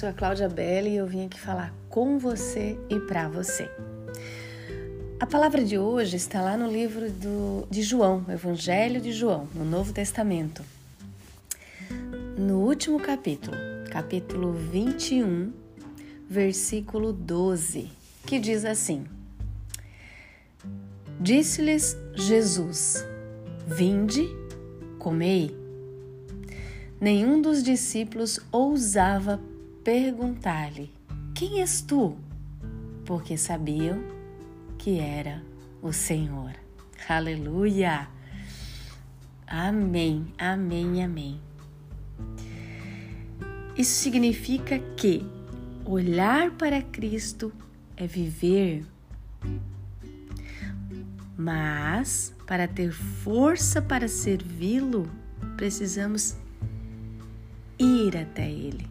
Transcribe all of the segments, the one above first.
sou a Cláudia Belli e eu vim aqui falar com você e para você. A palavra de hoje está lá no livro do, de João, o Evangelho de João, no Novo Testamento. No último capítulo, capítulo 21, versículo 12, que diz assim: Disse-lhes Jesus: Vinde, comei. Nenhum dos discípulos ousava perguntar-lhe: Quem és tu? Porque sabiam que era o Senhor. Aleluia! Amém, amém, amém. Isso significa que olhar para Cristo é viver, mas para ter força para servi-lo, precisamos ir até Ele,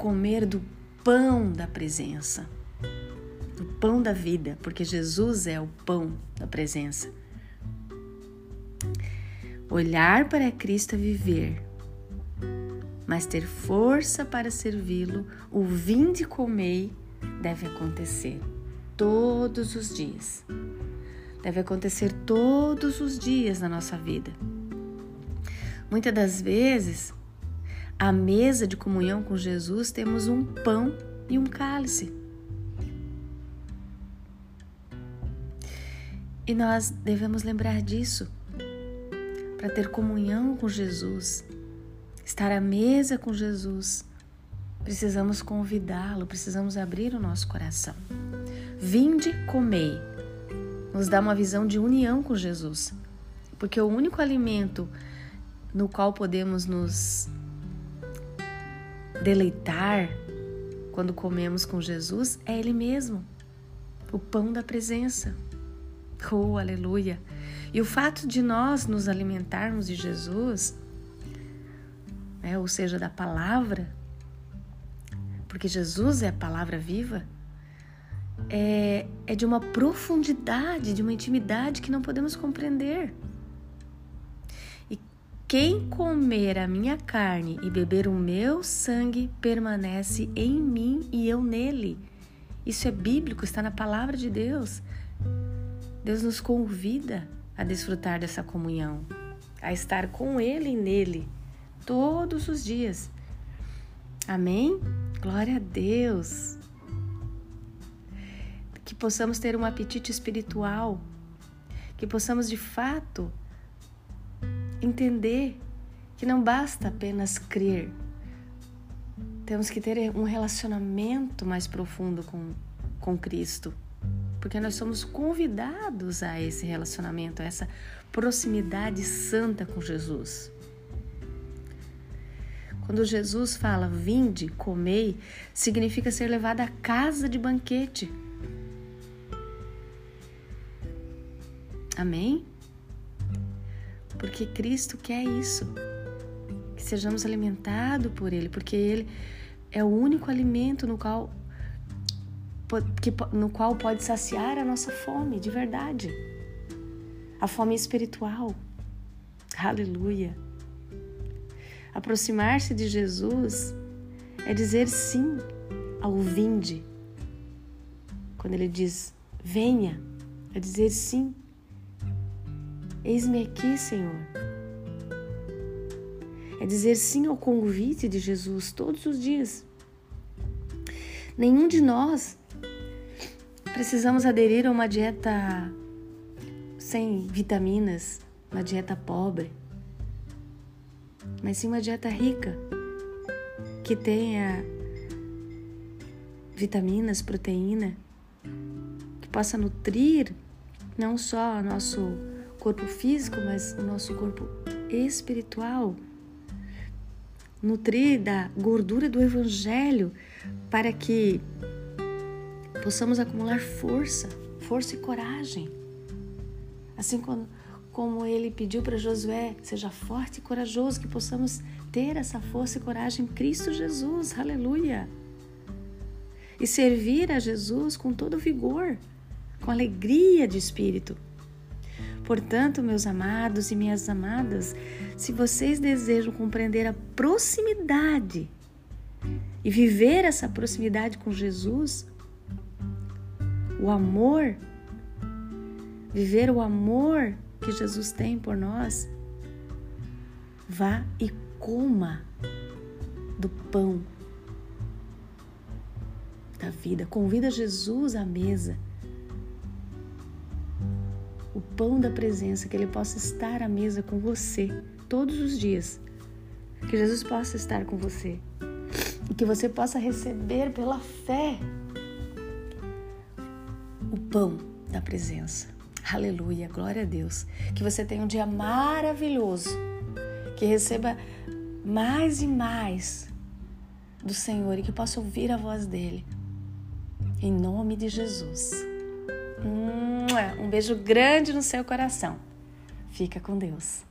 comer do pão da presença, do pão da vida, porque Jesus é o pão da presença. Olhar para Cristo é viver, mas ter força para servi-lo, o vinde e comei, deve acontecer todos os dias. Deve acontecer todos os dias na nossa vida. Muitas das vezes à mesa de comunhão com Jesus, temos um pão e um cálice. E nós devemos lembrar disso para ter comunhão com Jesus, estar à mesa com Jesus. Precisamos convidá-lo, precisamos abrir o nosso coração. Vinde, comei. Nos dá uma visão de união com Jesus, porque o único alimento no qual podemos nos deleitar quando comemos com Jesus é Ele mesmo, o pão da presença. Oh, aleluia! E o fato de nós nos alimentarmos de Jesus, né, ou seja, da palavra, porque Jesus é a palavra viva, é, é de uma profundidade, de uma intimidade que não podemos compreender. Quem comer a minha carne e beber o meu sangue permanece em mim e eu nele. Isso é bíblico, está na palavra de Deus. Deus nos convida a desfrutar dessa comunhão, a estar com Ele e nele todos os dias. Amém? Glória a Deus. Que possamos ter um apetite espiritual, que possamos de fato entender que não basta apenas crer, temos que ter um relacionamento mais profundo com, com Cristo, porque nós somos convidados a esse relacionamento, a essa proximidade santa com Jesus. Quando Jesus fala vinde, comei, significa ser levado à casa de banquete. Amém? Porque Cristo quer isso. Que sejamos alimentados por Ele, porque Ele é o único alimento no qual, que, no qual pode saciar a nossa fome de verdade, a fome espiritual. Aleluia! Aproximar-se de Jesus é dizer sim ao vinde. Quando ele diz venha, é dizer sim Eis-me aqui, Senhor. É dizer sim ao convite de Jesus todos os dias. Nenhum de nós precisamos aderir a uma dieta sem vitaminas, uma dieta pobre, mas sim uma dieta rica, que tenha vitaminas, proteína, que possa nutrir não só nosso corpo físico, mas o nosso corpo espiritual. Nutrir da gordura do Evangelho para que possamos acumular força, força e coragem. Assim como, ele pediu para Josué, seja forte e corajoso, que possamos ter essa força e coragem em Cristo Jesus, aleluia. E servir a Jesus com todo vigor, com alegria de espírito Portanto, meus amados e minhas amadas, se vocês desejam compreender a proximidade e viver essa proximidade com Jesus, o amor, viver o amor que Jesus tem por nós, vá e coma do pão da vida. Convida Jesus à mesa. Pão da presença, que Ele possa estar à mesa com você todos os dias. Que Jesus possa estar com você e que você possa receber pela fé o pão da presença. Aleluia, glória a Deus. Que você tenha um dia maravilhoso, que receba mais e mais do Senhor e que possa ouvir a voz dele. Em nome de Jesus. Um beijo grande no seu coração. Fica com Deus.